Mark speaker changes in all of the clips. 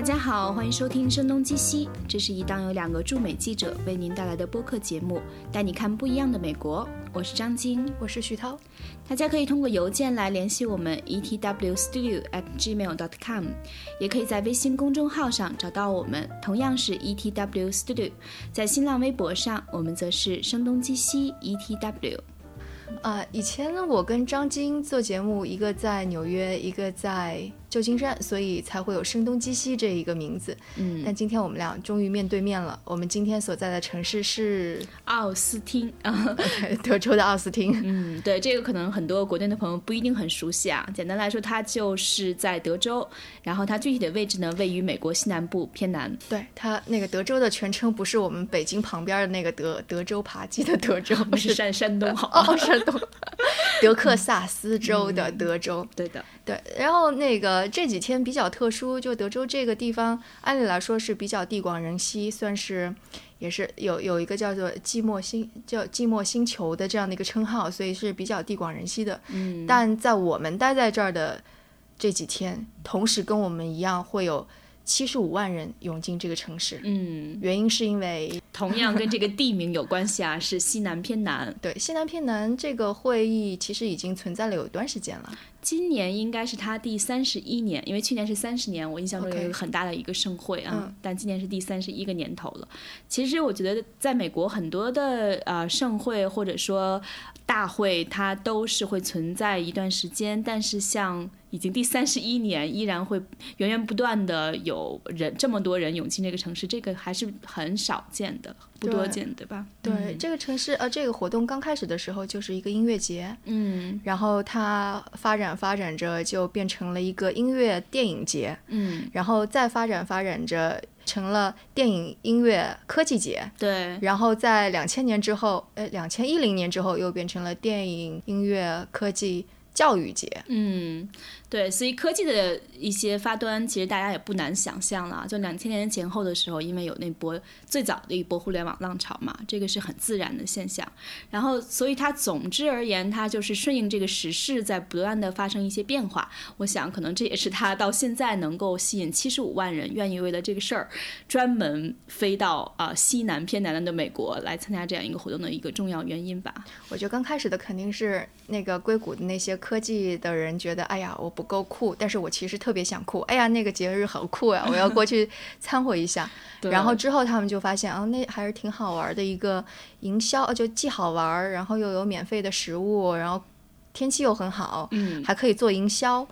Speaker 1: 大家好，欢迎收听《声东击西》，这是一档由两个驻美记者为您带来的播客节目，带你看不一样的美国。我是张晶，
Speaker 2: 我是徐涛。
Speaker 1: 大家可以通过邮件来联系我们 etwstudio@gmail.com，也可以在微信公众号上找到我们，同样是 etwstudio。在新浪微博上，我们则是声东击西 etw。
Speaker 2: 呃，以前呢，我跟张晶做节目，一个在纽约，一个在。旧金山，所以才会有声东击西这一个名字。
Speaker 1: 嗯，
Speaker 2: 但今天我们俩终于面对面了。我们今天所在的城市是
Speaker 1: 奥斯汀，
Speaker 2: 德州的奥斯汀。
Speaker 1: 嗯，对，这个可能很多国内的朋友不一定很熟悉啊。简单来说，它就是在德州，然后它具体的位置呢，位于美国西南部偏南。
Speaker 2: 对，它那个德州的全称不是我们北京旁边的那个德德州扒鸡的德州，不
Speaker 1: 是山山东 好
Speaker 2: 哦，山东德克萨斯州的德州。
Speaker 1: 对的。
Speaker 2: 对，然后那个这几天比较特殊，就德州这个地方，按理来说是比较地广人稀，算是也是有有一个叫做“寂寞星”叫“寂寞星球”的这样的一个称号，所以是比较地广人稀的。
Speaker 1: 嗯，
Speaker 2: 但在我们待在这儿的这几天，同时跟我们一样会有。七十五万人涌进这个城市，
Speaker 1: 嗯，
Speaker 2: 原因是因为
Speaker 1: 同样跟这个地名有关系啊，是西南偏南。
Speaker 2: 对，西南偏南这个会议其实已经存在了有一段时间了，
Speaker 1: 今年应该是它第三十一年，因为去年是三十年，我印象中有一个很大的一个盛会啊，但今年是第三十一个年头了。其实我觉得在美国很多的呃盛会或者说大会，它都是会存在一段时间，但是像。已经第三十一年，依然会源源不断的有人这么多人涌进这个城市，这个还是很少见的，不多见，对吧？
Speaker 2: 对，这个城市呃，这个活动刚开始的时候就是一个音乐节，
Speaker 1: 嗯，
Speaker 2: 然后它发展发展着就变成了一个音乐电影节，
Speaker 1: 嗯，
Speaker 2: 然后再发展发展着成了电影音乐科技节，
Speaker 1: 对，
Speaker 2: 然后在两千年之后，呃，两千一零年之后又变成了电影音乐科技。教育节，
Speaker 1: 嗯，对，所以科技的一些发端，其实大家也不难想象了。就两千年前后的时候，因为有那波最早的一波互联网浪潮嘛，这个是很自然的现象。然后，所以它总之而言，它就是顺应这个时势，在不断的发生一些变化。我想，可能这也是它到现在能够吸引七十五万人愿意为了这个事儿专门飞到啊西南偏南的美国来参加这样一个活动的一个重要原因吧。
Speaker 2: 我觉得刚开始的肯定是那个硅谷的那些。科技的人觉得，哎呀，我不够酷，但是我其实特别想酷。哎呀，那个节日好酷呀，我要过去参和一下。然后之后他们就发现，哦，那还是挺好玩的一个营销，就既好玩，然后又有免费的食物，然后天气又很好，
Speaker 1: 嗯，
Speaker 2: 还可以做营销。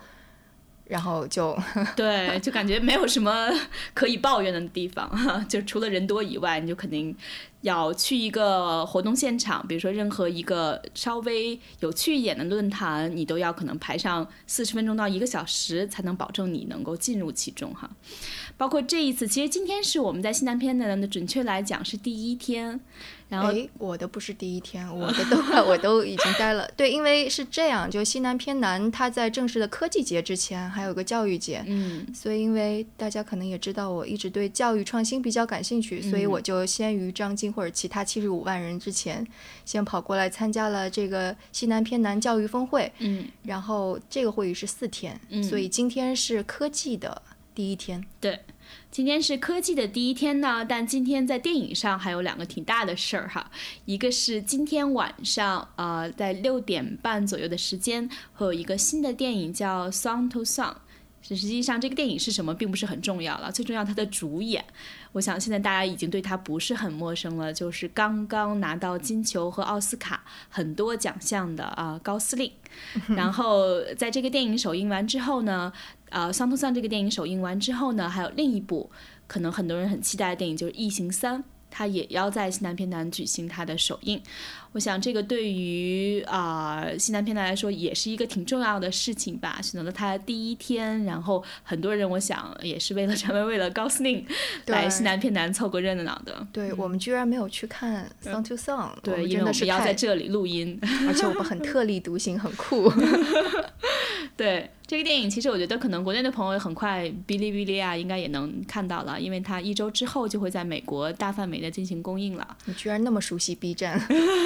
Speaker 2: 然后就
Speaker 1: 对，就感觉没有什么可以抱怨的地方，就除了人多以外，你就肯定要去一个活动现场，比如说任何一个稍微有趣一点的论坛，你都要可能排上四十分钟到一个小时，才能保证你能够进入其中哈。包括这一次，其实今天是我们在西南偏南的，准确来讲是第一天。然后
Speaker 2: 我的不是第一天，我的都 我都已经待了。对，因为是这样，就西南偏南，它在正式的科技节之前还有个教育节，
Speaker 1: 嗯，
Speaker 2: 所以因为大家可能也知道，我一直对教育创新比较感兴趣，所以我就先于张晶或者其他七十五万人之前，先跑过来参加了这个西南偏南教育峰会，
Speaker 1: 嗯，
Speaker 2: 然后这个会议是四天，嗯。所以今天是科技的第一天，
Speaker 1: 对。今天是科技的第一天呢，但今天在电影上还有两个挺大的事儿哈。一个是今天晚上，呃，在六点半左右的时间，会有一个新的电影叫《Song to Song》。实际上，这个电影是什么并不是很重要了，最重要它的主演，我想现在大家已经对他不是很陌生了，就是刚刚拿到金球和奥斯卡很多奖项的啊高司令。然后在这个电影首映完之后呢。呃，《桑托桑》这个电影首映完之后呢，还有另一部可能很多人很期待的电影，就是《异形三》，它也要在西南偏南举行它的首映。我想这个对于啊西南偏南来说也是一个挺重要的事情吧，选择了它第一天，然后很多人我想也是为了专门为了高司令来西南偏南凑个热闹的。
Speaker 2: 对我们居然没有去看《Song to Song》，
Speaker 1: 对，因为我们要在这里录音，
Speaker 2: 而且我们很特立独行，很酷。
Speaker 1: 对。这个电影其实我觉得可能国内的朋友很快哔哩哔哩啊应该也能看到了，因为它一周之后就会在美国大范围的进行公映了。
Speaker 2: 你居然那么熟悉 B 站？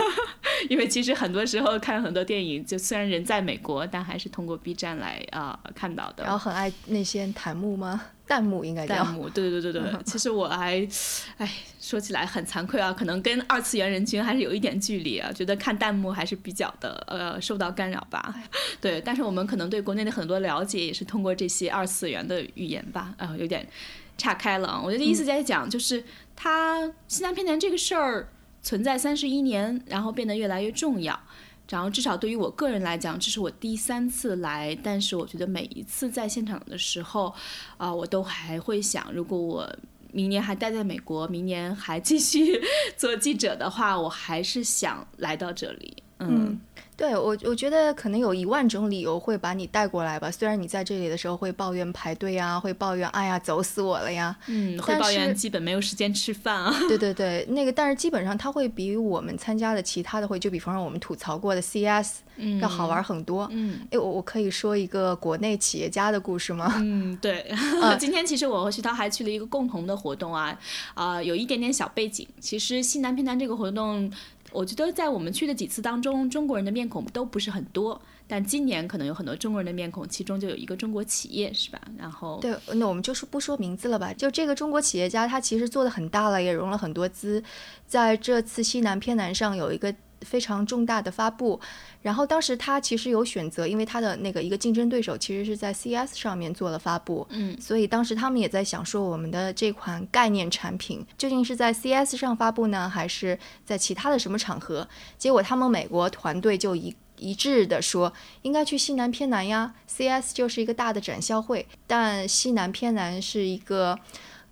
Speaker 1: 因为其实很多时候看很多电影，就虽然人在美国，但还是通过 B 站来啊看到的。
Speaker 2: 然后很爱那些弹幕吗？弹幕应该
Speaker 1: 弹幕，对对对对对。其实我还，哎，说起来很惭愧啊，可能跟二次元人群还是有一点距离啊，觉得看弹幕还是比较的呃受到干扰吧。对，但是我们可能对国内的很多了解也是通过这些二次元的语言吧，啊，有点岔开了。我觉得意思在讲，就是他西南偏南这个事儿存在三十一年，然后变得越来越重要。然后至少对于我个人来讲，这是我第三次来，但是我觉得每一次在现场的时候，啊，我都还会想，如果我明年还待在美国，明年还继续 做记者的话，我还是想来到这里，嗯。
Speaker 2: 对我，我觉得可能有一万种理由会把你带过来吧。虽然你在这里的时候会抱怨排队啊，会抱怨哎呀走死我了呀，
Speaker 1: 嗯，会抱怨基本没有时间吃饭啊。
Speaker 2: 对对对，那个但是基本上它会比我们参加的其他的会，就比方说我们吐槽过的 CS 要好玩很多。
Speaker 1: 嗯，
Speaker 2: 哎，我我可以说一个国内企业家的故事吗？
Speaker 1: 嗯，对。今天其实我和徐涛还去了一个共同的活动啊，啊，有一点点小背景。其实西南偏南这个活动。我觉得在我们去的几次当中，中国人的面孔都不是很多，但今年可能有很多中国人的面孔，其中就有一个中国企业，是吧？然后
Speaker 2: 对，那我们就是不说名字了吧。就这个中国企业家，他其实做的很大了，也融了很多资，在这次西南偏南上有一个。非常重大的发布，然后当时他其实有选择，因为他的那个一个竞争对手其实是在 CS 上面做了发布，
Speaker 1: 嗯，
Speaker 2: 所以当时他们也在想说，我们的这款概念产品究竟是在 CS 上发布呢，还是在其他的什么场合？结果他们美国团队就一一致的说，应该去西南偏南呀，CS 就是一个大的展销会，但西南偏南是一个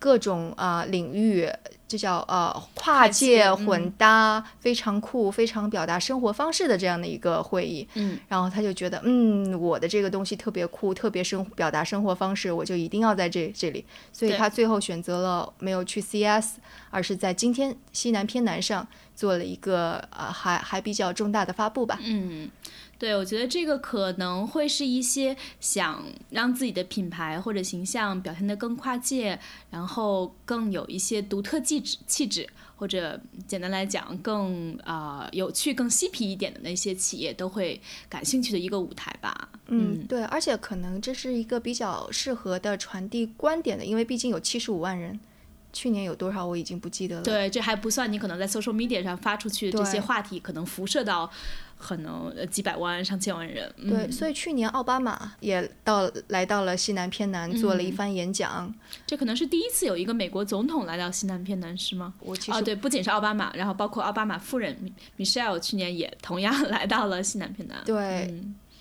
Speaker 2: 各种啊领域。这叫呃跨界混搭，非常酷，非常表达生活方式的这样的一个会议。
Speaker 1: 嗯，
Speaker 2: 然后他就觉得，嗯，我的这个东西特别酷，特别生表达生活方式，我就一定要在这这里。所以他最后选择了没有去 CS，而是在今天西南偏南上做了一个呃还还比较重大的发布吧。
Speaker 1: 嗯。对，我觉得这个可能会是一些想让自己的品牌或者形象表现得更跨界，然后更有一些独特气质气质，或者简单来讲更啊有趣、更嬉皮一点的那些企业都会感兴趣的一个舞台吧。
Speaker 2: 嗯，对，而且可能这是一个比较适合的传递观点的，因为毕竟有七十五万人。去年有多少我已经不记得了。
Speaker 1: 对，这还不算你可能在 social media 上发出去的这些话题，可能辐射到可能几百万、上千万人。
Speaker 2: 对，所以去年奥巴马也到来到了西南偏南做了一番演讲。
Speaker 1: 这可能是第一次有一个美国总统来到西南偏南，是吗？
Speaker 2: 我其
Speaker 1: 实对，不仅是奥巴马，然后包括奥巴马夫人 Michelle 去年也同样 来到了西南偏南。
Speaker 2: 对。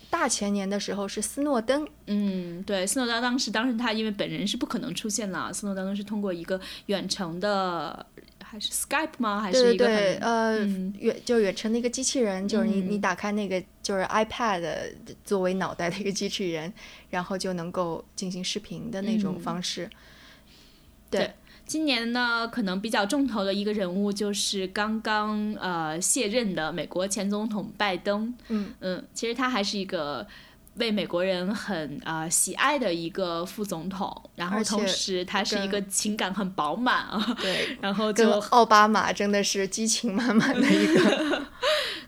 Speaker 2: 大前年的时候是斯诺登，
Speaker 1: 嗯，对，斯诺登当时，当时他因为本人是不可能出现了，斯诺登是通过一个远程的，还是 Skype 吗？还是一个
Speaker 2: 对呃远就远程的一个机器人，就是你你打开那个就是 iPad 作为脑袋的一个机器人，然后就能够进行视频的那种方式，
Speaker 1: 对。今年呢，可能比较重头的一个人物就是刚刚呃卸任的美国前总统拜登。
Speaker 2: 嗯
Speaker 1: 嗯，其实他还是一个为美国人很啊喜爱的一个副总统，然后同时他是一个情感很饱满啊。
Speaker 2: 对，
Speaker 1: 然后就
Speaker 2: 奥巴马真的是激情满满的一个。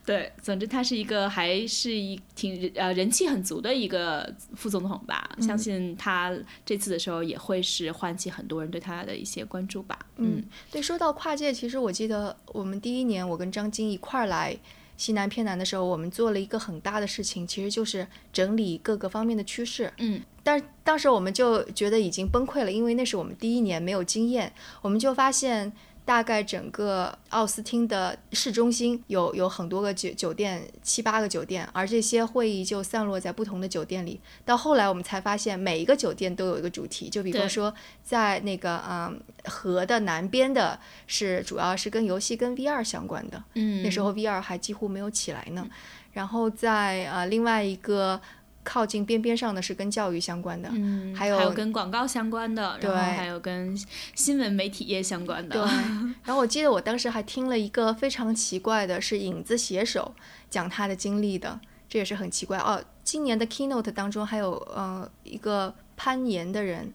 Speaker 1: 对，总之他是一个还是一挺呃人气很足的一个副总统吧，相信他这次的时候也会是唤起很多人对他的一些关注吧。
Speaker 2: 嗯，对，说到跨界，其实我记得我们第一年我跟张晶一块儿来西南偏南的时候，我们做了一个很大的事情，其实就是整理各个方面的趋势。
Speaker 1: 嗯，
Speaker 2: 但当时我们就觉得已经崩溃了，因为那是我们第一年没有经验，我们就发现。大概整个奥斯汀的市中心有有很多个酒酒店，七八个酒店，而这些会议就散落在不同的酒店里。到后来我们才发现，每一个酒店都有一个主题。就比方说，在那个嗯河的南边的是主要是跟游戏跟 VR 相关的，
Speaker 1: 嗯，
Speaker 2: 那时候 VR 还几乎没有起来呢。然后在呃另外一个。靠近边边上的是跟教育相关的，
Speaker 1: 嗯，
Speaker 2: 还有
Speaker 1: 还有跟广告相关的，然后还有跟新闻媒体业相关的。
Speaker 2: 对，然后我记得我当时还听了一个非常奇怪的，是影子写手讲他的经历的，这也是很奇怪哦。今年的 keynote 当中还有呃一个攀岩的人，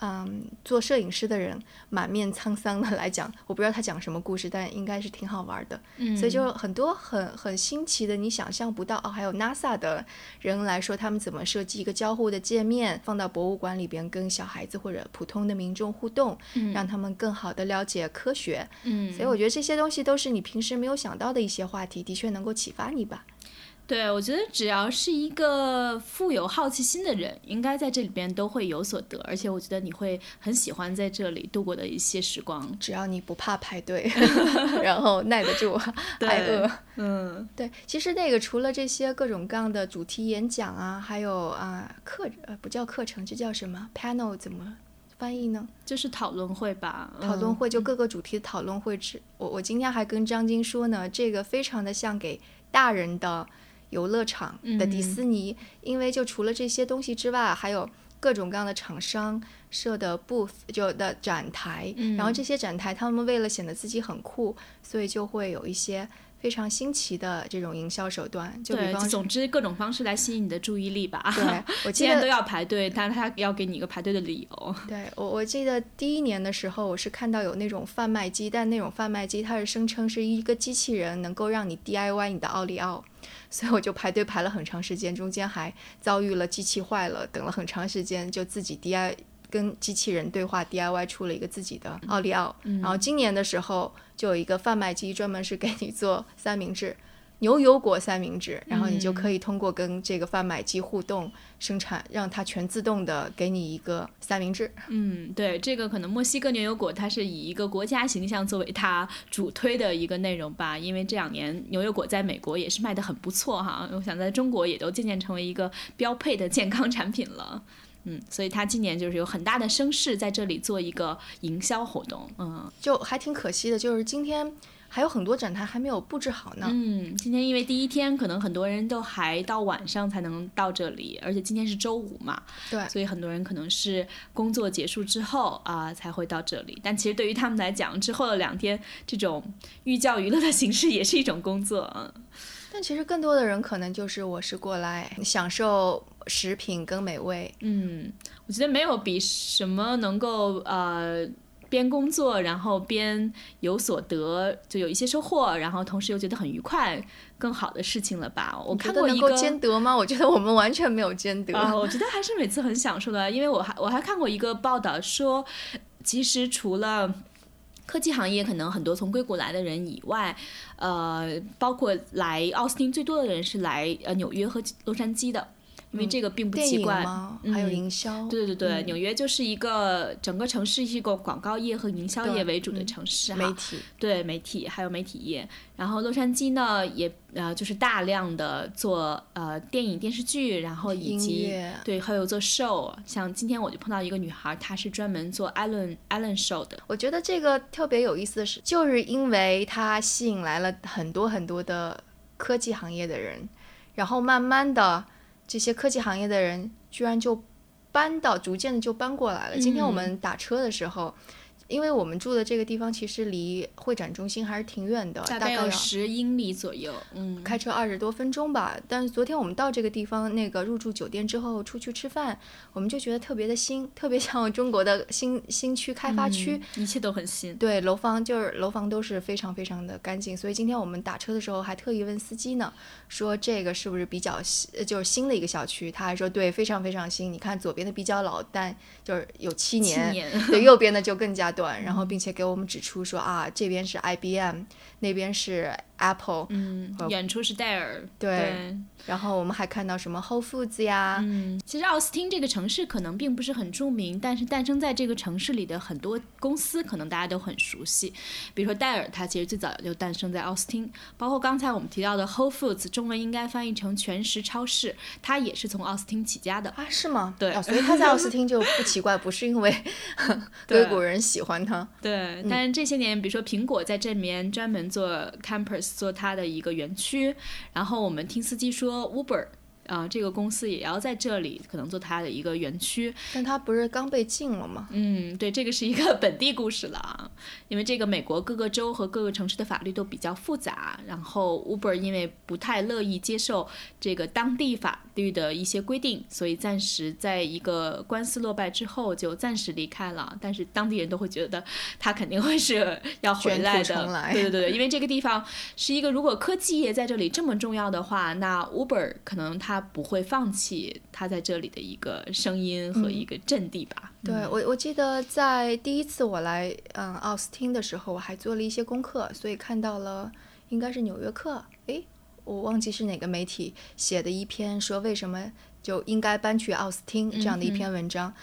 Speaker 2: 嗯，做摄影师的人满面沧桑的来讲，我不知道他讲什么故事，但应该是挺好玩的。
Speaker 1: 嗯，
Speaker 2: 所以就很多很很新奇的，你想象不到哦。还有 NASA 的人来说，他们怎么设计一个交互的界面，放到博物馆里边跟小孩子或者普通的民众互动，让他们更好的了解科学。
Speaker 1: 嗯，
Speaker 2: 所以我觉得这些东西都是你平时没有想到的一些话题，的确能够启发你吧。
Speaker 1: 对，我觉得只要是一个富有好奇心的人，应该在这里边都会有所得，而且我觉得你会很喜欢在这里度过的一些时光。
Speaker 2: 只要你不怕排队，然后耐得住挨饿。
Speaker 1: 嗯，
Speaker 2: 对，其实那个除了这些各种各样的主题演讲啊，还有啊课呃不叫课程，这叫什么 panel 怎么翻译呢？
Speaker 1: 就是讨论会吧。
Speaker 2: 讨论会就各个主题的讨论会。只我我今天还跟张晶说呢，这个非常的像给大人的。游乐场的迪士尼，因为就除了这些东西之外，还有各种各样的厂商设的 booth 就的展台，然后这些展台他们为了显得自己很酷，所以就会有一些非常新奇的这种营销手段。就比方，
Speaker 1: 总之各种方式来吸引你的注意力吧。
Speaker 2: 对，我
Speaker 1: 既然都要排队，但他要给你一个排队的理由。
Speaker 2: 对我，我记得第一年的时候，我是看到有那种贩卖机，但那种贩卖机它是声称是一个机器人能够让你 DIY 你的奥利奥。所以我就排队排了很长时间，中间还遭遇了机器坏了，等了很长时间，就自己 D I 跟机器人对话 D I Y 出了一个自己的奥利奥。然后今年的时候就有一个贩卖机，专门是给你做三明治。牛油果三明治，然后你就可以通过跟这个贩卖机互动生产，让它全自动的给你一个三明治。
Speaker 1: 嗯，对，这个可能墨西哥牛油果它是以一个国家形象作为它主推的一个内容吧，因为这两年牛油果在美国也是卖的很不错哈，我想在中国也都渐渐成为一个标配的健康产品了。嗯，所以它今年就是有很大的声势在这里做一个营销活动。嗯，
Speaker 2: 就还挺可惜的，就是今天。还有很多展台还没有布置好呢。
Speaker 1: 嗯，今天因为第一天，可能很多人都还到晚上才能到这里，而且今天是周五嘛，
Speaker 2: 对，
Speaker 1: 所以很多人可能是工作结束之后啊才会到这里。但其实对于他们来讲，之后的两天这种寓教于乐的形式也是一种工作。嗯，
Speaker 2: 但其实更多的人可能就是我是过来享受食品跟美味。
Speaker 1: 嗯，我觉得没有比什么能够呃。边工作，然后边有所得，就有一些收获，然后同时又觉得很愉快，更好的事情了吧？我看过一个
Speaker 2: 兼得吗？我觉得我们完全没有兼得
Speaker 1: 啊！我觉得还是每次很享受的，因为我还我还看过一个报道说，其实除了科技行业可能很多从硅谷来的人以外，呃，包括来奥斯汀最多的人是来呃纽约和洛杉矶的。因为这个并不奇怪，
Speaker 2: 还有营销。
Speaker 1: 对对对对，纽约就是一个整个城市是一个广告业和营销业为主的城市
Speaker 2: 哈。媒体
Speaker 1: 对媒体还有媒体业，然后洛杉矶呢也呃就是大量的做呃电影电视剧，然后以及对还有做 show，像今天我就碰到一个女孩，她是专门做 Allen Allen show 的。
Speaker 2: 我觉得这个特别有意思的是，就是因为它吸引来了很多很多的科技行业的人，然后慢慢的。这些科技行业的人居然就搬到，逐渐的就搬过来了。今天我们打车的时候。因为我们住的这个地方其实离会展中心还是挺远的，大
Speaker 1: 概有十英里左右，嗯，
Speaker 2: 开车二十多分钟吧。但是昨天我们到这个地方，那个入住酒店之后出去吃饭，我们就觉得特别的新，特别像中国的新新区开发区，
Speaker 1: 一切都很新。
Speaker 2: 对，楼房就是楼房都是非常非常的干净。所以今天我们打车的时候还特意问司机呢，说这个是不是比较新，就是新的一个小区？他还说对，非常非常新。你看左边的比较老，但就是有七年，对，右边的就更加。短，然后并且给我们指出说啊，这边是 IBM，那边是。Apple，
Speaker 1: 嗯，演出是戴尔，
Speaker 2: 对，然后我们还看到什么 Whole Foods 呀，
Speaker 1: 嗯，其实奥斯汀这个城市可能并不是很著名，但是诞生在这个城市里的很多公司可能大家都很熟悉，比如说戴尔，它其实最早就诞生在奥斯汀，包括刚才我们提到的 Whole Foods，中文应该翻译成全食超市，它也是从奥斯汀起家的。
Speaker 2: 啊，是吗？
Speaker 1: 对，
Speaker 2: 所以它在奥斯汀就不奇怪，不是因为 硅谷人喜欢它，
Speaker 1: 对，但是这些年，比如说苹果在这里面专门做 campus。做它的一个园区，然后我们听司机说，Uber 啊、这个公司也要在这里可能做它的一个园区。
Speaker 2: 但它不是刚被禁了吗？
Speaker 1: 嗯，对，这个是一个本地故事了啊，因为这个美国各个州和各个城市的法律都比较复杂，然后 Uber 因为不太乐意接受这个当地法律的一些规定，所以暂时在一个官司落败之后就暂时离开了。但是当地人都会觉得他肯定会是要回来的，对对对，因为这个地方是一个如果科技业在这里这么重要的话，那 Uber 可能他不会放弃他在这里的一个声音和一个阵地吧。
Speaker 2: 对我，我记得在第一次我来嗯奥斯汀的时候，我还做了一些功课，所以看到了应该是《纽约客》，诶，我忘记是哪个媒体写的一篇说为什么就应该搬去奥斯汀这样的一篇文章。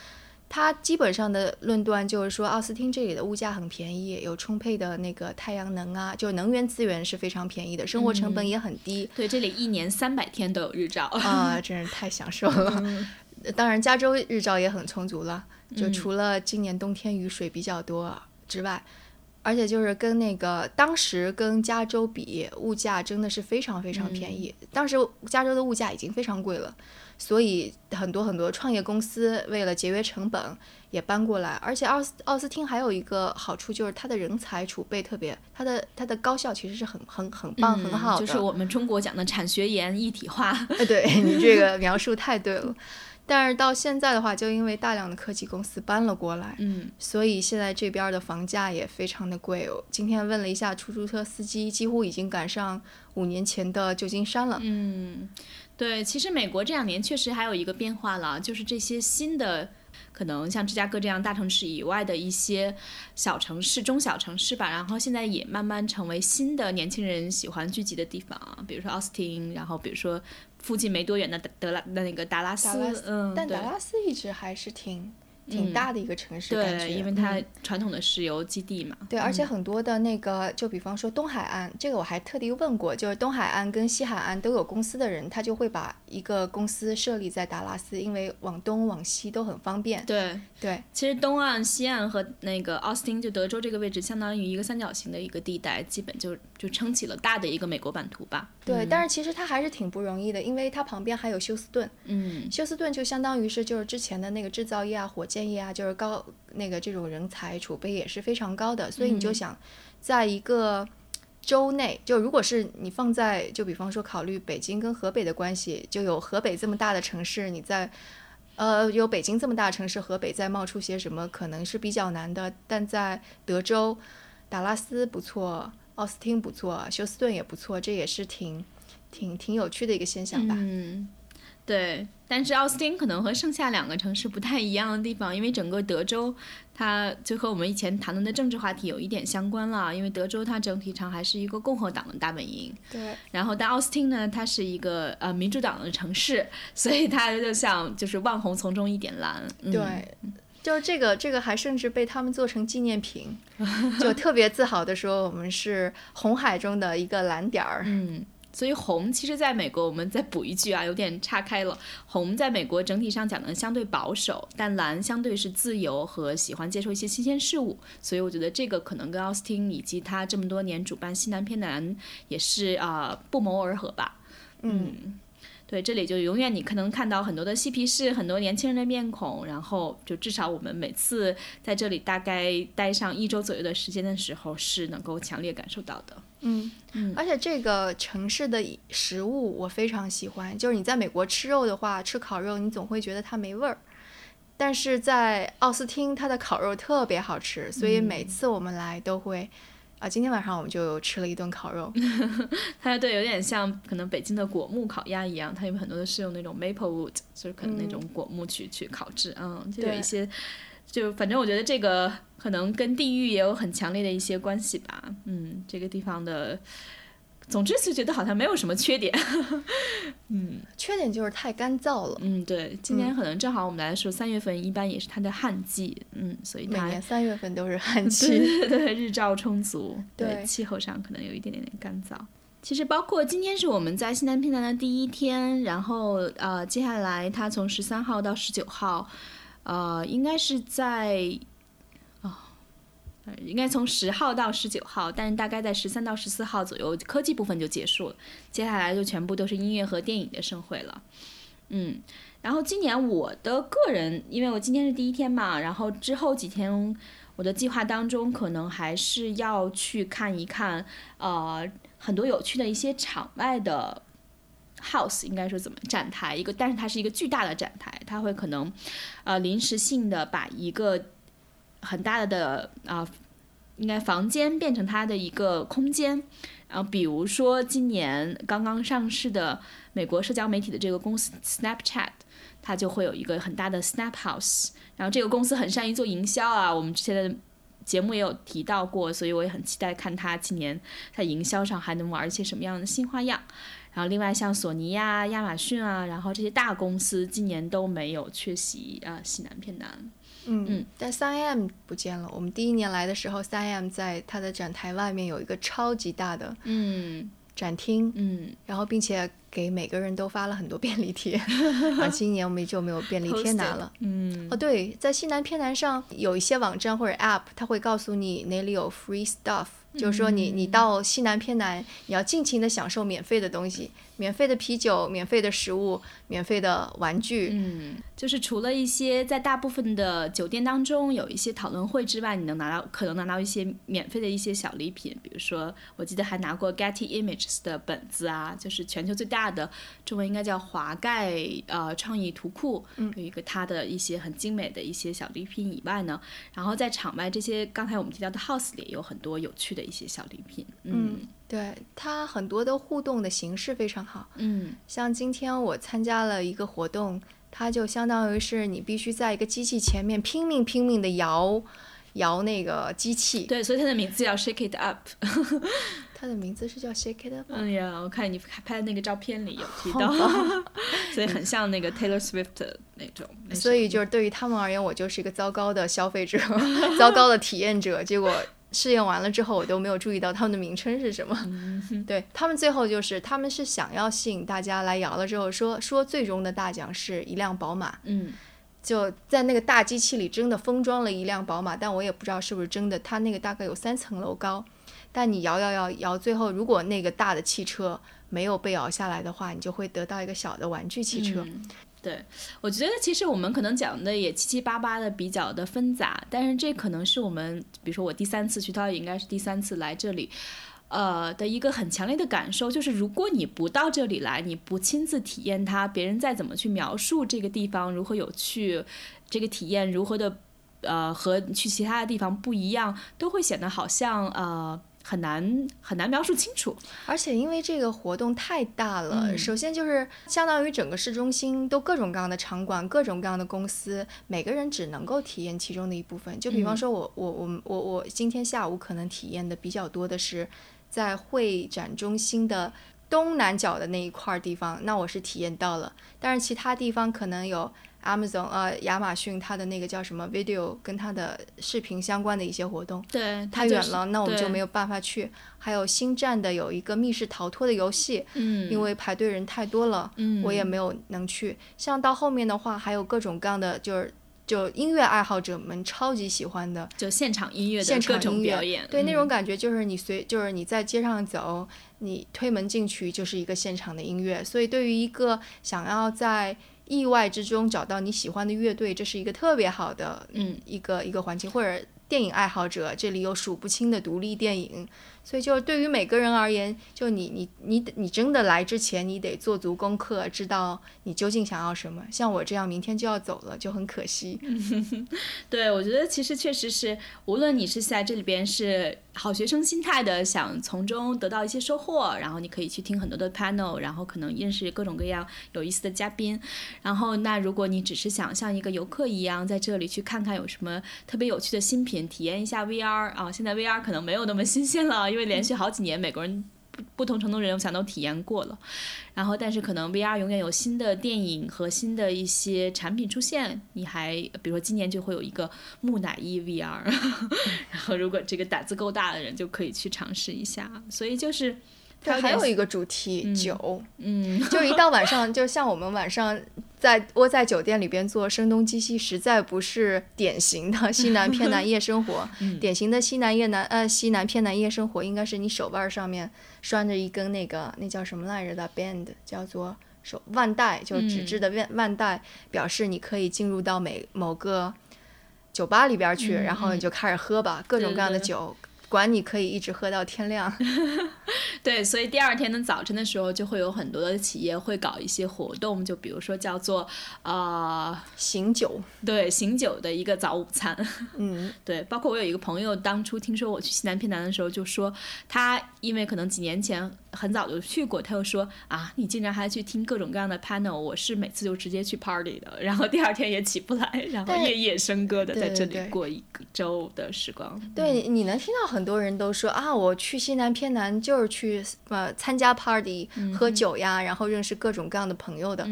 Speaker 2: 它基本上的论断就是说，奥斯汀这里的物价很便宜，有充沛的那个太阳能啊，就能源资源是非常便宜的，生活成本也很低。
Speaker 1: 对，这里一年三百天都有日照。
Speaker 2: 啊，真是太享受了。当然，加州日照也很充足了，就除了今年冬天雨水比较多之外，而且就是跟那个当时跟加州比，物价真的是非常非常便宜。当时加州的物价已经非常贵了，所以很多很多创业公司为了节约成本也搬过来。而且奥斯奥斯汀还有一个好处就是它的人才储备特别，它的它的高校其实是很很很棒、很好的，
Speaker 1: 嗯就是我们中国讲的产学研一体化。
Speaker 2: 哎，对 你这个描述太对了。但是到现在的话，就因为大量的科技公司搬了过来，
Speaker 1: 嗯，
Speaker 2: 所以现在这边的房价也非常的贵。我今天问了一下出租车司机，几乎已经赶上五年前的旧金山了。
Speaker 1: 嗯，对，其实美国这两年确实还有一个变化了，就是这些新的。可能像芝加哥这样大城市以外的一些小城市、中小城市吧，然后现在也慢慢成为新的年轻人喜欢聚集的地方啊，比如说奥斯汀，然后比如说附近没多远的德德拉的那个达拉斯，
Speaker 2: 达拉斯
Speaker 1: 嗯，
Speaker 2: 但达拉斯一直还是挺挺大的一个城市，感觉，
Speaker 1: 对，因为它
Speaker 2: 嗯
Speaker 1: 传统的石油基地嘛，
Speaker 2: 对，而且很多的那个，就比方说东海岸，这个我还特地问过，就是东海岸跟西海岸都有公司的人，他就会把一个公司设立在达拉斯，因为往东往西都很方便。
Speaker 1: 对，
Speaker 2: 对，
Speaker 1: 其实东岸、西岸和那个奥斯汀，就德州这个位置，相当于一个三角形的一个地带，基本就就撑起了大的一个美国版图吧。
Speaker 2: 对，但是其实它还是挺不容易的，因为它旁边还有休斯顿，
Speaker 1: 嗯，
Speaker 2: 休斯顿就相当于是就是之前的那个制造业啊、火箭业啊，就是高那个这种人才储备也是非常高的，所以你就想，在一个州内，就如果是你放在就比方说考虑北京跟河北的关系，就有河北这么大的城市，你在呃有北京这么大的城市，河北再冒出些什么，可能是比较难的，但在德州，达拉斯不错，奥斯汀不错，休斯顿也不错，这也是挺挺挺有趣的一个现象吧。
Speaker 1: 嗯，对，但是奥斯汀可能和剩下两个城市不太一样的地方，因为整个德州它就和我们以前谈论的政治话题有一点相关了，因为德州它整体上还是一个共和党的大本营，
Speaker 2: 对。
Speaker 1: 然后但奥斯汀呢，它是一个呃民主党的城市，所以它就像就是万红丛中一点蓝，嗯、
Speaker 2: 对，就是这个这个还甚至被他们做成纪念品，就特别自豪的说我们是红海中的一个蓝点儿。
Speaker 1: 嗯，所以红其实在美国，我们再补一句啊，有点岔开了。红在美国整体上讲呢，相对保守，但蓝相对是自由和喜欢接受一些新鲜事物。所以我觉得这个可能跟奥斯汀以及他这么多年主办西南偏南也是啊、呃不谋而合吧。
Speaker 2: 嗯，
Speaker 1: 对，这里就永远你可能看到很多的嬉皮士，很多年轻人的面孔，然后就至少我们每次在这里大概待上一周左右的时间的时候，是能够强烈感受到的。
Speaker 2: 嗯，而且这个城市的食物我非常喜欢，就是你在美国吃肉的话，吃烤肉你总会觉得它没味儿。但是在奥斯汀，它的烤肉特别好吃，所以每次我们来都会，啊，今天晚上我们就吃了一顿烤肉。
Speaker 1: 它对有点像可能北京的果木烤鸭一样，它有很多的是用那种 maple wood，就是可能那种果木去、去烤制，嗯，就有
Speaker 2: 对。
Speaker 1: 一些，就反正我觉得这个可能跟地域也有很强烈的一些关系吧，嗯，这个地方的，总之就觉得好像没有什么缺点，嗯。
Speaker 2: 缺点就是太干燥了，
Speaker 1: 嗯，对，今年可能正好我们来说三月份一般也是它的旱季，嗯，所以它
Speaker 2: 每年三月份都是旱季。
Speaker 1: 对对对，日照充足，
Speaker 2: 对。
Speaker 1: 气候上可能有一点点点干燥。其实包括今天是我们在西南偏南的第一天，然后呃，接下来它从十三号到十九号，呃，应该是在应该从十号到十九号，但是大概在十三到十四号左右，科技部分就结束了，接下来就全部都是音乐和电影的盛会了。嗯，然后今年我的个人，因为我今天是第一天嘛，然后之后几天我的计划当中可能还是要去看一看，呃，很多有趣的一些场外的 house，应该说怎么展台一个，但是它是一个巨大的展台，它会可能呃临时性的把一个很大的啊、应该房间变成它的一个空间。然后比如说今年刚刚上市的美国社交媒体的这个公司 Snapchat，它就会有一个很大的 Snap House。然后这个公司很善于做营销啊，我们之前的节目也有提到过，所以我也很期待看它今年在营销上还能玩一些什么样的新花样。然后另外像索尼呀、亚马逊啊，然后这些大公司今年都没有缺席啊西南偏南。
Speaker 2: 嗯
Speaker 1: 嗯，
Speaker 2: 但三 M 不见了。我们第一年来的时候，三 M 在它的展台外面有一个超级大的
Speaker 1: 嗯
Speaker 2: 展厅，
Speaker 1: 嗯，
Speaker 2: 然后并且给每个人都发了很多便利贴。啊，今年我们就没有便利贴拿了。
Speaker 1: 嗯
Speaker 2: 哦，对，在西南偏南上有一些网站或者 App，它会告诉你哪里有 free stuff，就是说你你到西南偏南，你要尽情的享受免费的东西，免费的啤酒、免费的食物、免费的玩具。
Speaker 1: 嗯，就是除了一些在大部分的酒店当中有一些讨论会之外，你能拿到可能拿到一些免费的一些小礼品，比如说我记得还拿过 Getty Images 的本子啊，就是全球最大的中文应该叫华盖呃创意图库，有一个它的一些很精美的一些小礼品以外呢，然后在场外这些刚才我们提到的 House 里也有很多有趣的一些小礼品，嗯
Speaker 2: 对，它很多的互动的形式非常好。
Speaker 1: 嗯
Speaker 2: 像今天我参加了一个活动，它就相当于是你必须在一个机器前面拼命拼命的摇摇那个机器。
Speaker 1: 对，所以它的名字叫 Shake It Up。
Speaker 2: 它的名字是叫 Shake It Up 吗。
Speaker 1: 哎呀，我看你拍的那个照片里有提到，所以很像那个 Taylor Swift 的那种。
Speaker 2: 所以就是对于他们而言，我就是一个糟糕的消费者，糟糕的体验者。结果试验完了之后，我都没有注意到他们的名称是什么。对他们最后就是，他们是想要吸引大家来摇了之后说说最终的大奖是一辆宝马，
Speaker 1: 嗯
Speaker 2: 就在那个大机器里真的封装了一辆宝马，但我也不知道是不是真的。它那个大概有三层楼高，但你摇摇摇摇，最后如果那个大的汽车没有被摇下来的话，你就会得到一个小的玩具汽车。
Speaker 1: 对，我觉得其实我们可能讲的也七七八八的比较的纷杂，但是这可能是我们，比如说我第三次，徐涛也应该是第三次来这里。呃的一个很强烈的感受就是，如果你不到这里来，你不亲自体验它，别人再怎么去描述这个地方如何有趣，这个体验如何的呃和去其他的地方不一样，都会显得好像呃很难很难描述清楚。
Speaker 2: 而且因为这个活动太大了，
Speaker 1: 嗯
Speaker 2: 首先就是相当于整个市中心都各种各样的场馆、各种各样的公司，每个人只能够体验其中的一部分。就比方说我，我我我我今天下午可能体验的比较多的是在会展中心的东南角的那一块儿地方，那我是体验到了，但是其他地方可能有 Amazon 呃亚马逊它的那个叫什么 video 跟它的视频相关的一些活动。
Speaker 1: 对，就是
Speaker 2: 太远了，那我们就没有办法去。还有星战的有一个密室逃脱的游戏，
Speaker 1: 嗯，
Speaker 2: 因为排队人太多了，
Speaker 1: 嗯
Speaker 2: 我也没有能去。像到后面的话，还有各种各样的，就是就音乐爱好者们超级喜欢的
Speaker 1: 就现场音乐的
Speaker 2: 现
Speaker 1: 各种
Speaker 2: 场音乐
Speaker 1: 表演，
Speaker 2: 对，那种
Speaker 1: 嗯
Speaker 2: 感觉就是你随，就是你在街上走，你推门进去就是一个现场的音乐。所以对于一个想要在意外之中找到你喜欢的乐队，这是一个特别好的
Speaker 1: 嗯。
Speaker 2: 一个一个环境，或者电影爱好者，这里有数不清的独立电影，所以就对于每个人而言，就你你你你真的来之前，你得做足功课，知道你究竟想要什么。像我这样明天就要走了，就很可惜。
Speaker 1: 对，我觉得其实确实是，无论你是在这里边是好学生心态的，想从中得到一些收获，然后你可以去听很多的 panel，然后可能认识各种各样有意思的嘉宾。然后，那如果你只是想像一个游客一样在这里去看看有什么特别有趣的新品，体验一下 VR 啊，现在 VR 可能没有那么新鲜了，因为连续好几年美国人。不不同程度的人，我想都体验过了，然后但是可能 VR 永远有新的电影和新的一些产品出现，你还比如说今年就会有一个木乃伊 VR，然后如果这个胆子够大的人就可以去尝试一下，所以就是它，
Speaker 2: 还有一个主题、酒，
Speaker 1: 嗯
Speaker 2: 就一到晚上，就像我们晚上在窝在酒店里边做声东击西，实在不是典型的西南偏南夜生活。
Speaker 1: 嗯
Speaker 2: 典型的西南夜南呃西南偏南夜生活，应该是你手腕上面拴着一根那个那叫什么来着的 band，叫做手腕带，就纸质的腕腕带，表示你可以进入到每某个酒吧里边去，然后你就开始喝吧，各种各样的酒。管你可以一直喝到天亮，
Speaker 1: 对，所以第二天的早晨的时候，就会有很多的企业会搞一些活动，就比如说叫做呃
Speaker 2: 醒酒，
Speaker 1: 对，醒酒的一个早午餐，
Speaker 2: 嗯，
Speaker 1: 对，包括我有一个朋友，当初听说我去西南偏南的时候，就说他因为可能几年前很早就去过，他又说啊，你竟然还去听各种各样的 panel，我是每次就直接去 party 的，然后第二天也起不来，然后夜夜笙歌的在这里过一个周的时光，
Speaker 2: 对，你能听到很。很多人都说啊，我去西南偏南就是去呃参加 party 喝酒呀，然后认识各种各样的朋友的。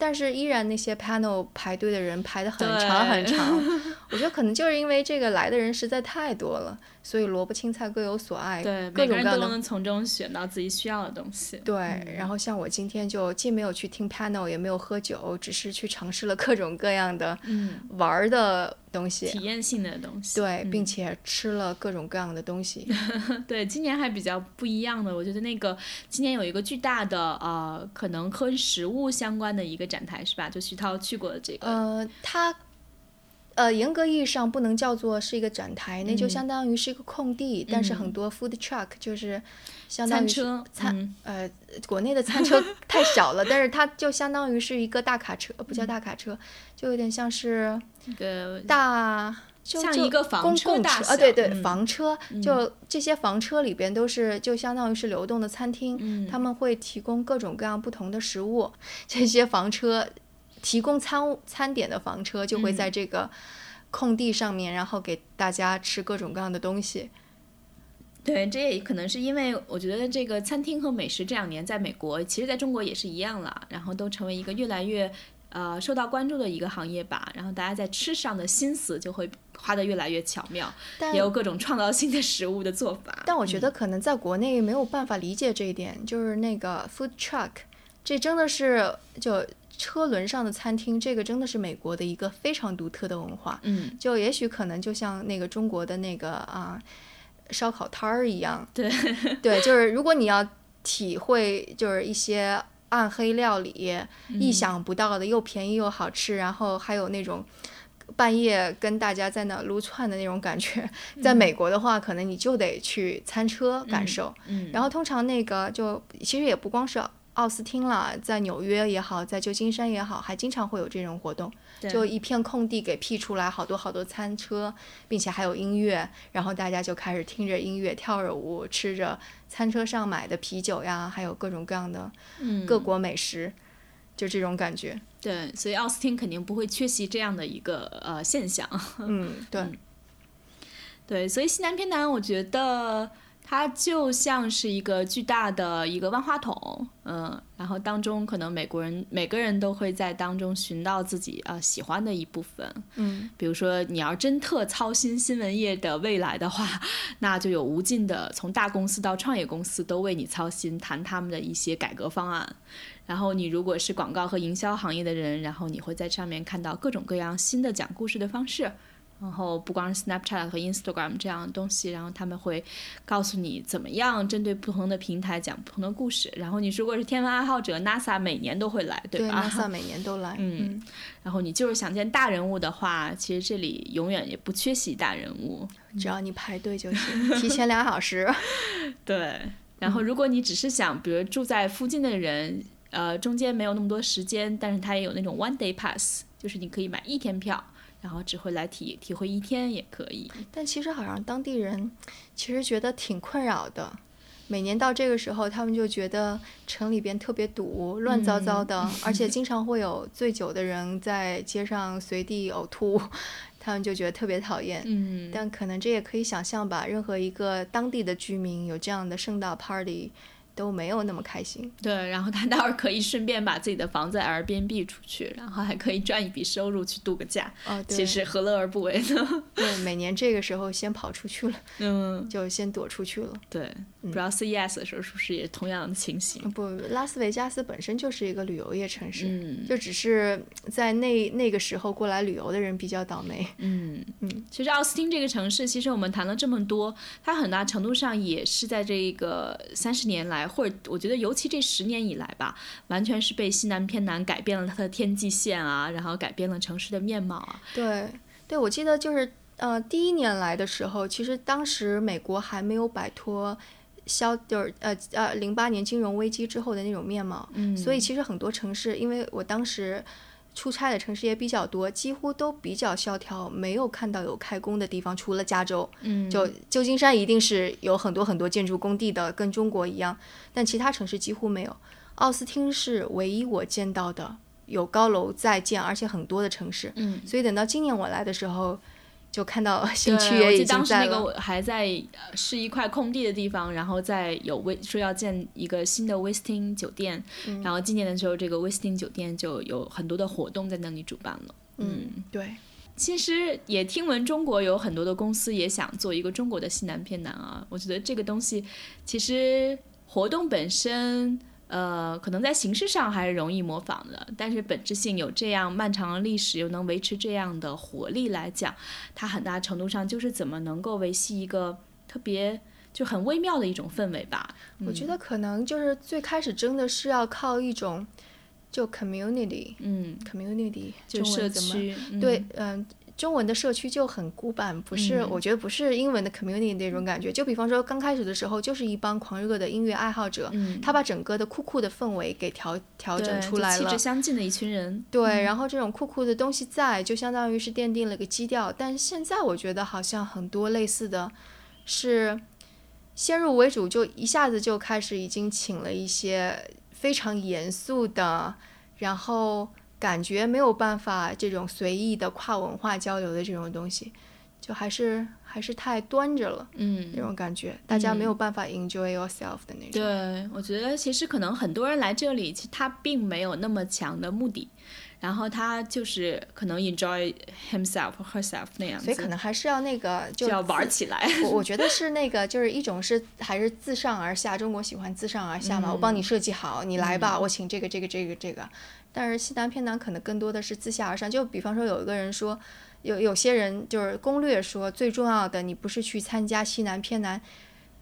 Speaker 2: 但是依然那些 panel 排队的人排的很长很长，我觉得可能就是因为这个来的人实在太多了，所以萝卜青菜各有所爱，
Speaker 1: 对，
Speaker 2: 各种各样
Speaker 1: 都能从中选到自己需要的东西。
Speaker 2: 对，然后像我今天就既没有去听 panel，也没有喝酒，只是去尝试了各种各样的玩的东西，
Speaker 1: 体验性的东西。
Speaker 2: 对，并且吃了各种各样的东西。
Speaker 1: 对，今年还比较不一样的，我觉得那个今年有一个巨大的呃，可能和食物相关的一个。展台是吧？就徐涛去过的这个。
Speaker 2: 呃，它，呃，严格意义上不能叫做是一个展台，那就相当于是一个空地，但是很多 food truck 就是相当于
Speaker 1: 餐
Speaker 2: 餐呃，国内的餐车 太小了，但是它就相当于是一个大卡车，不叫大卡车，就有点像是大。
Speaker 1: 像一个房
Speaker 2: 车
Speaker 1: 大
Speaker 2: 啊，对对，房车就这些房车里边都是就相当于是流动的餐厅，他们会提供各种各样不同的食物。这些房车提供餐餐点的房车就会在这个空地上面，然后给大家吃各种各样的东西。
Speaker 1: 对，这也可能是因为我觉得这个餐厅和美食这两年在美国，其实在中国也是一样了，然后都成为一个越来越。呃，受到关注的一个行业吧，然后大家在吃上的心思就会花得越来越巧妙，也有各种创造性的食物的做法。
Speaker 2: 但我觉得可能在国内没有办法理解这一点，就是那个 food truck，这真的是就车轮上的餐厅，这个真的是美国的一个非常独特的文化。
Speaker 1: 嗯，
Speaker 2: 就也许可能就像那个中国的那个啊烧烤摊儿一样。
Speaker 1: 对
Speaker 2: 对，就是如果你要体会，就是一些。暗黑料理，意想不到的又便宜又好吃，然后还有那种半夜跟大家在那撸串的那种感觉。在美国的话，可能你就得去餐车感受。然后通常那个就其实也不光是。奥斯汀了，在纽约也好，在旧金山也好，还经常会有这种活动，就一片空地给辟出来，好多好多餐车，并且还有音乐，然后大家就开始听着音乐跳着舞，吃着餐车上买的啤酒呀，还有各种各样的各国美食，就这种感觉。
Speaker 1: 对，所以奥斯汀肯定不会缺席这样的一个呃现象。
Speaker 2: 嗯，对，
Speaker 1: 对，所以西南偏南，我觉得。它就像是一个巨大的一个万花筒，嗯，然后当中可能美国人每个人都会在当中寻到自己啊喜欢的一部分，
Speaker 2: 嗯，
Speaker 1: 比如说你要真特操心新闻业的未来的话，那就有无尽的从大公司到创业公司都为你操心，谈他们的一些改革方案。然后你如果是广告和营销行业的人，然后你会在上面看到各种各样新的讲故事的方式。然后不光是 Snapchat 和 Instagram 这样的东西，然后他们会告诉你怎么样针对不同的平台讲不同的故事。然后你如果是天文爱好者，NASA 每年都会来，对
Speaker 2: 吧？NASA 每年都来。
Speaker 1: 嗯。然后你就是想见大人物的话，其实这里永远也不缺席大人物，
Speaker 2: 只要你排队就行，提前两小时。
Speaker 1: 对。然后如果你只是想，比如住在附近的人，呃，中间没有那么多时间，但是他也有那种 One Day Pass，就是你可以买一天票。然后只会来体体会一天也可以，
Speaker 2: 但其实好像当地人 其实觉得挺困扰的。每年到这个时候，他们就觉得城里边特别堵，乱糟糟的，而且经常会有醉酒的人在街上随地呕吐，他们就觉得特别讨厌。
Speaker 1: 嗯，
Speaker 2: 但可能这也可以想象吧，任何一个当地的居民有这样的盛大 party。都没有那么开心。
Speaker 1: 对，然后他待会儿可以顺便把自己的房子 Airbnb 出去，然后还可以赚一笔收入去度个假。
Speaker 2: 哦，对
Speaker 1: 其实何乐而不为呢？
Speaker 2: 对，每年这个时候先跑出去了，
Speaker 1: 嗯，
Speaker 2: 就先躲出去了。
Speaker 1: 对，不知道 CES 的时候是不是也同样的情形？
Speaker 2: 不，拉斯维加斯本身就是一个旅游业城市，
Speaker 1: 嗯，
Speaker 2: 就只是在那那个时候过来旅游的人比较倒霉。
Speaker 1: 嗯
Speaker 2: 嗯，
Speaker 1: 其实奥斯汀这个城市，其实我们谈了这么多，它很大程度上也是在这个三十年来。或者我觉得尤其这十年以来吧，完全是被西南偏南改变了它的天际线啊，然后改变了城市的面貌啊。
Speaker 2: 对，对，我记得就是呃第一年来的时候，其实当时美国还没有摆脱消就是呃呃零八年金融危机之后的那种面貌，
Speaker 1: 嗯，
Speaker 2: 所以其实很多城市，因为我当时。出差的城市也比较多，几乎都比较萧条，没有看到有开工的地方，除了加州。
Speaker 1: 嗯，
Speaker 2: 就旧金山一定是有很多很多建筑工地的，跟中国一样，但其他城市几乎没有。奥斯汀是唯一我见到的有高楼在建，而且很多的城市。
Speaker 1: 嗯，
Speaker 2: 所以等到今年我来的时候。就看到新区也已经在
Speaker 1: 了。当时那个还在是一块空地的地方，然后在有威说要建一个新的威斯汀酒店，然后今年的时候，这个威斯汀酒店就有很多的活动在那里主办了。
Speaker 2: 嗯，对。
Speaker 1: 其实也听闻中国有很多的公司也想做一个中国的西南偏南啊，我觉得这个东西其实活动本身。呃，可能在形式上还是容易模仿的，但是本质性有这样漫长的历史，又能维持这样的活力来讲，它很大程度上就是怎么能够维系一个特别就很微妙的一种氛围吧。
Speaker 2: 我觉得可能就是最开始真的是要靠一种就 community，
Speaker 1: 嗯
Speaker 2: ，community
Speaker 1: 就社区，
Speaker 2: 对，嗯。中文的社区就很古板，不是？我觉得不是英文的 community 那种感觉。就比方说，刚开始的时候，就是一帮狂热的音乐爱好者，他把整个的酷酷的氛围给调调整出来了。
Speaker 1: 气质相近的一群人。
Speaker 2: 对，然后这种酷酷的东西在，就相当于是奠定了个基调。但现在我觉得好像很多类似的，是先入为主，就一下子就开始已经请了一些非常严肃的，然后。感觉没有办法这种随意的跨文化交流的这种东西，就还是还是太端着了，
Speaker 1: 嗯，
Speaker 2: 那种感觉，大家没有办法 enjoy yourself 的那种。
Speaker 1: 对，我觉得其实可能很多人来这里，其实他并没有那么强的目的，然后他就是可能 enjoy himself herself 那样子，
Speaker 2: 所以可能还是要那个就
Speaker 1: 要玩起来。
Speaker 2: 我我觉得是那个，就是一种是还是自上而下，中国喜欢自上而下嘛，我帮你设计好，你来吧，我请这个这个这个这个。但是西南偏南可能更多的是自下而上，就比方说有一个人说，有有些人就是攻略说最重要的，你不是去参加西南偏南，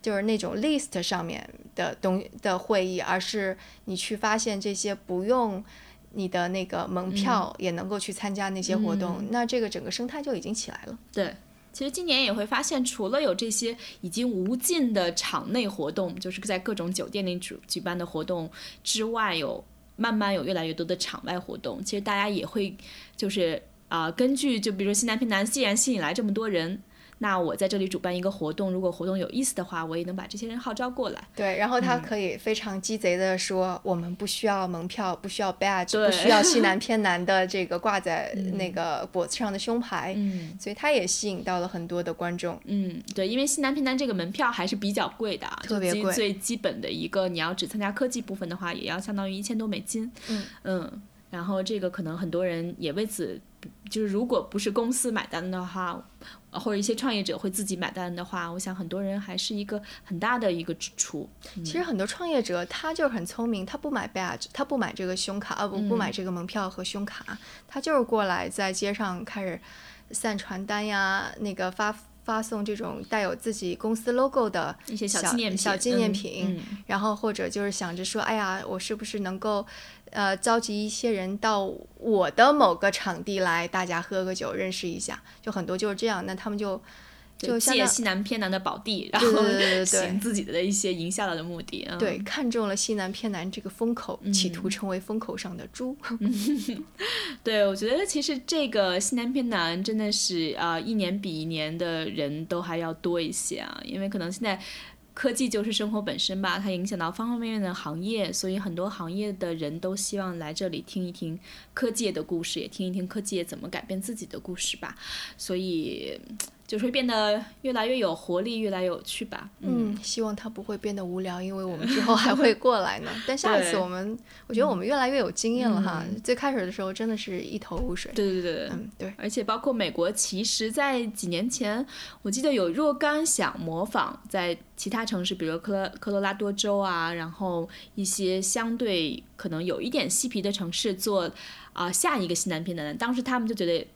Speaker 2: 就是那种 list 上面的东的会议，而是你去发现这些不用你的那个门票也能够去参加那些活动，那这个整个生态就已经起来了。
Speaker 1: 对，其实今年也会发现，除了有这些已经无尽的场内活动，就是在各种酒店里举举办的活动之外，有。慢慢有越来越多的场外活动，其实大家也会，就是啊，根据就比如说西南偏南，既然吸引来这么多人。那我在这里主办一个活动，如果活动有意思的话，我也能把这些人号召过来。
Speaker 2: 对，然后他可以非常鸡贼的说，我们不需要门票，不需要 badge，不需要西 南偏南的这个挂在那个脖子上的胸牌。
Speaker 1: 嗯，
Speaker 2: 所以他也吸引到了很多的观众。
Speaker 1: 嗯，对，因为西南偏南这个门票还是比较贵的，
Speaker 2: 特别贵。
Speaker 1: 最基本的一个，你要只参加科技部分的话，也要相当于一千多美金。
Speaker 2: 嗯
Speaker 1: 嗯，然后这个可能很多人也为此，就是如果不是公司买单的话。或者一些创业者会自己买单的话，我想很多人还是一个很大的一个支出。
Speaker 2: 其实很多创业者他就是很聪明，他不买 badge，他不买这个胸卡，呃不不买这个门票和胸卡，他就是过来在街上开始散传单呀，那个发发送这种带有自己公司 logo 的
Speaker 1: 一些
Speaker 2: 小
Speaker 1: 纪念
Speaker 2: 小纪念
Speaker 1: 品，
Speaker 2: 然后或者就是想着说，哎呀，我是不是能够。呃，召集一些人到我的某个场地来，大家喝个酒，认识一下，就很多就是这样。那他们就就
Speaker 1: 借西南偏南的宝地，然后 行自己的一些营销的目的。
Speaker 2: 对，看中了西南偏南这个风口，企图成为风口上的猪。
Speaker 1: 对，我觉得其实这个西南偏南真的是啊，一年比一年的人都还要多一些啊，因为可能现在。科技就是生活本身吧，它影响到方方面面的行业，所以很多行业的人都希望来这里听一听科技的故事，也听一听科技怎么改变自己的故事吧。所以。就会变得越来越有活力，越来越有趣吧。
Speaker 2: 嗯，希望它不会变得无聊，因为我们之后还会过来呢。但下一次我们，我觉得我们越来越有经验了哈。最开始的时候真的是一头雾水。
Speaker 1: 对对对对，
Speaker 2: 嗯对。
Speaker 1: 而且包括美国，其实在几年前，我记得有若干想模仿在其他城市，比如科科罗拉多州啊，然后一些相对可能有一点嬉皮的城市做啊下一个西南偏南。当时他们就觉得。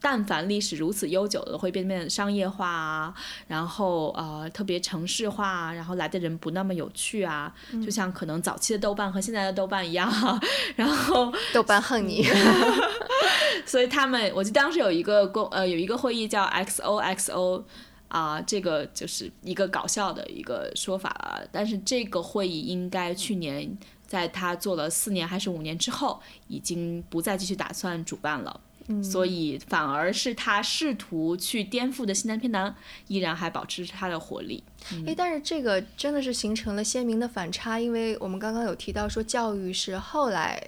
Speaker 1: 但凡历史如此悠久的，会变变商业化啊，然后呃特别城市化，然后来的人不那么有趣啊，就像可能早期的豆瓣和现在的豆瓣一样，然后
Speaker 2: 豆瓣恨你，
Speaker 1: 所以他们，我记得当时有一个公呃有一个会议叫 XOXO。啊，这个就是一个搞笑的一个说法了。但是这个会议应该去年在他做了四年还是五年之后，已经不再继续打算主办了。
Speaker 2: 嗯，
Speaker 1: 所以反而是他试图去颠覆的西南偏南，依然还保持他的活力。
Speaker 2: 哎，但是这个真的是形成了鲜明的反差，因为我们刚刚有提到说教育是后来。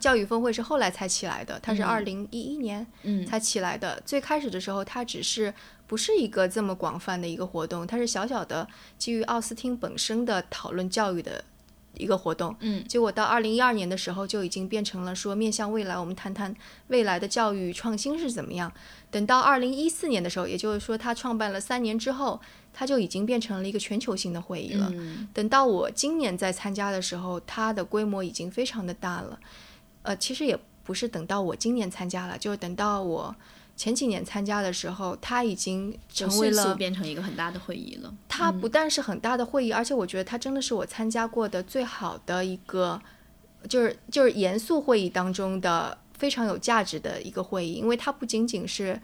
Speaker 2: 教育峰会是后来才起来的，它是二零一一年才起来的。最开始的时候，它只是不是一个这么广泛的一个活动，它是小小的基于奥斯汀本身的讨论教育的一个活动。
Speaker 1: 嗯，
Speaker 2: 结果到二零一二年的时候，就已经变成了说面向未来，我们谈谈未来的教育创新是怎么样。等到二零一四年的时候，也就是说他创办了三年之后，他就已经变成了一个全球性的会议了。等到我今年在参加的时候，它的规模已经非常的大了。呃，其实也不是等到我今年参加了，就是等到我前几年参加的时候，它已经成为了
Speaker 1: 变成一个很大的会议了。
Speaker 2: 它不但是很大的会议，而且我觉得它真的是我参加过的最好的一个，就是就是严肃会议当中的非常有价值的一个会议，因为它不仅仅是。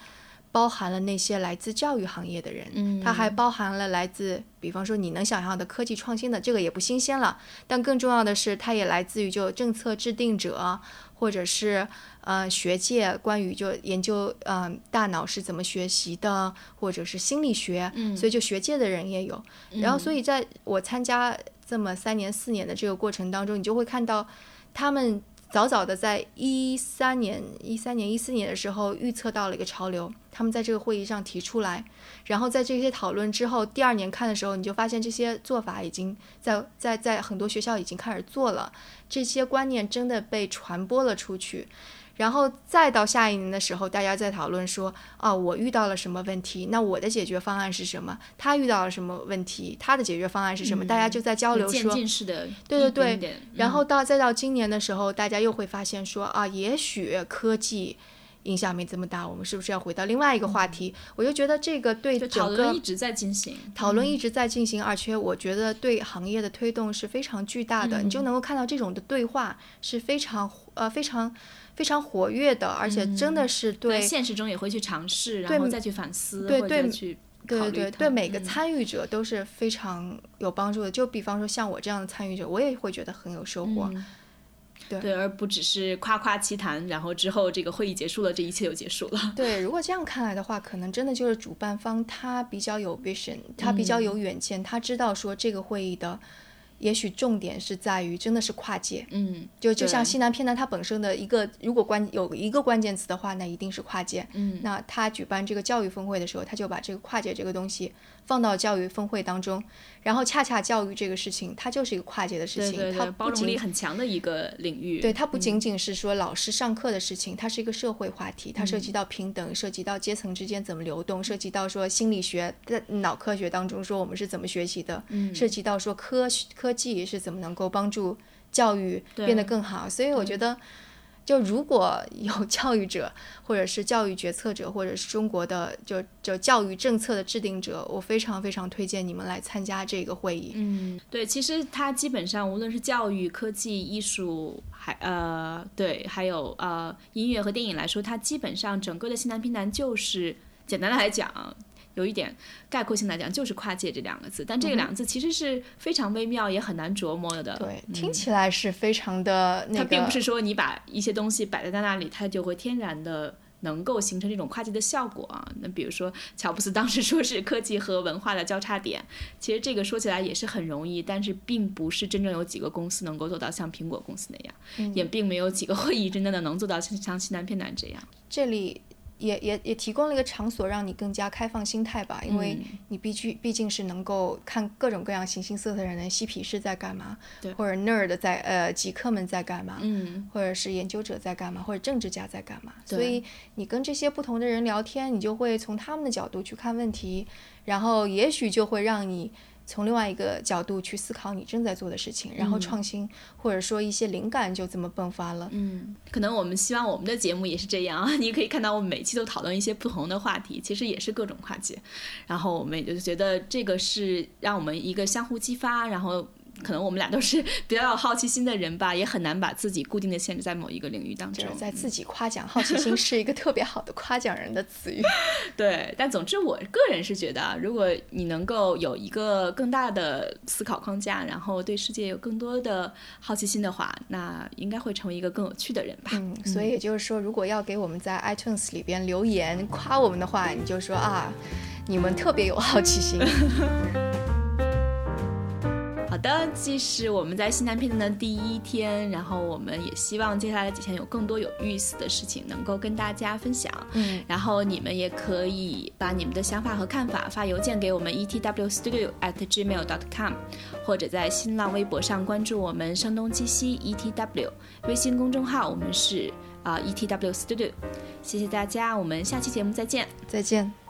Speaker 2: 包含了那些来自教育行业的人，
Speaker 1: 嗯，
Speaker 2: 它还包含了来自，比方说你能想象的科技创新的，这个也不新鲜了。但更重要的是，它也来自于就政策制定者，或者是呃学界关于就研究呃大脑是怎么学习的，或者是心理学，
Speaker 1: 嗯，
Speaker 2: 所以就学界的人也有。然后，所以在我参加这么三年四年的这个过程当中，你就会看到他们。早早的在一三年、一三年、一四年的时候预测到了一个潮流，他们在这个会议上提出来，然后在这些讨论之后，第二年看的时候，你就发现这些做法已经在在在很多学校已经开始做了，这些观念真的被传播了出去。然后再到下一年的时候，大家在讨论说，啊，我遇到了什么问题？那我的解决方案是什么？他遇到了什么问题？他的解决方案是什么？大家就在交流说，对对对。然后到再到今年的时候，大家又会发现说，啊，也许科技影响没这么大，我们是不是要回到另外一个话题？我就觉得这个对整个
Speaker 1: 一直在进行，
Speaker 2: 讨论一直在进行，而且我觉得对行业的推动是非常巨大的。你就能够看到这种的对话是非常呃非常。非常活跃的，而且真的是
Speaker 1: 对
Speaker 2: 现
Speaker 1: 实中也会去尝试，然后再去反思，
Speaker 2: 对对
Speaker 1: 去
Speaker 2: 对对对每个参与者都是非常有帮助的。就比方说像我这样的参与者，我也会觉得很有收获。
Speaker 1: 对，而不只是夸夸其谈，然后之后这个会议结束了，这一切就结束了。
Speaker 2: 对，如果这样看来的话，可能真的就是主办方他比较有 vision，他比较有远见，他知道说这个会议的。也许重点是在于，真的是跨界，
Speaker 1: 嗯，
Speaker 2: 就就像西南偏南它本身的一个，如果关有一个关键词的话，那一定是跨界，
Speaker 1: 嗯，
Speaker 2: 那他举办这个教育峰会的时候，他就把这个跨界这个东西。放到教育峰会当中，然后恰恰教育这个事情，它就是一个跨界的事情，它
Speaker 1: 包容力很强的一个领域。
Speaker 2: 对，它不仅仅是说老师上课的事情，它是一个社会话题，它涉及到平等，涉及到阶层之间怎么流动，涉及到说心理学在脑科学当中说我们是怎么学习的，涉及到说科科技是怎么能够帮助教育变得更好。所以我觉得。就如果有 教育者，或者是教育决策者，或者是中国的就就教育政策的制定者，我非常非常推荐你们来参加这个会议。
Speaker 1: 嗯，对，其实它基本上无论是教育、科技、艺术，还呃对，还有呃音乐和电影来说，它基本上整个的西南偏南就是简单的来讲。有一点概括性来讲，就是跨界这两个字，但这个两个字其实是非常微妙，也很难琢磨的。
Speaker 2: 对，听起来是非常的那
Speaker 1: 个。它并不是说你把一些东西摆在那里，它就会天然的能够形成这种跨界的效果啊。那比如说，乔布斯当时说是科技和文化的交叉点，其实这个说起来也是很容易，但是并不是真正有几个公司能够做到像苹果公司那样，也并没有几个会议真正的能做到像像西南偏南这样。
Speaker 2: 这里。也也也提供了一个场所，让你更加开放心态吧，因为你必须毕竟是能够看各种各样形形色色的人，嬉皮士在干嘛，或者 nerd 在呃极客们在干嘛，或者是研究者在干嘛，或者政治家在干嘛，所以你跟这些不同的人聊天，你就会从他们的角度去看问题，然后也许就会让你从另外一个角度去思考你正在做的事情，然后创新，或者说一些灵感就这么迸发了。
Speaker 1: 嗯，可能我们希望我们的节目也是这样啊。你可以看到我们每期都讨论一些不同的话题，其实也是各种跨界。然后我们也就觉得这个是让我们一个相互激发，然后。可能我们俩都是比较有好奇心的人吧，也很难把自己固定的限制在某一个领域当中。
Speaker 2: 在自己夸奖，好奇心是一个特别好的夸奖人的词语。
Speaker 1: 对，但总之我个人是觉得，如果你能够有一个更大的思考框架，然后对世界有更多的好奇心的话，那应该会成为一个更有趣的人吧。
Speaker 2: 嗯，所以也就是说，如果要给我们在 iTunes 里边留言夸我们的话，你就说啊，你们特别有好奇心。
Speaker 1: 好的，这是我们在西南片的第一天，然后我们也希望接下来几天有更多有意思的事情能够跟大家分享。
Speaker 2: 嗯，
Speaker 1: 然后你们也可以把你们的想法和看法发邮件给我们 etwstudio at gmail dot com，或者在新浪微博上关注我们声东击西 etw，微信公众号我们是啊 etw studio。谢谢大家，我们下期节目再见，
Speaker 2: 再见。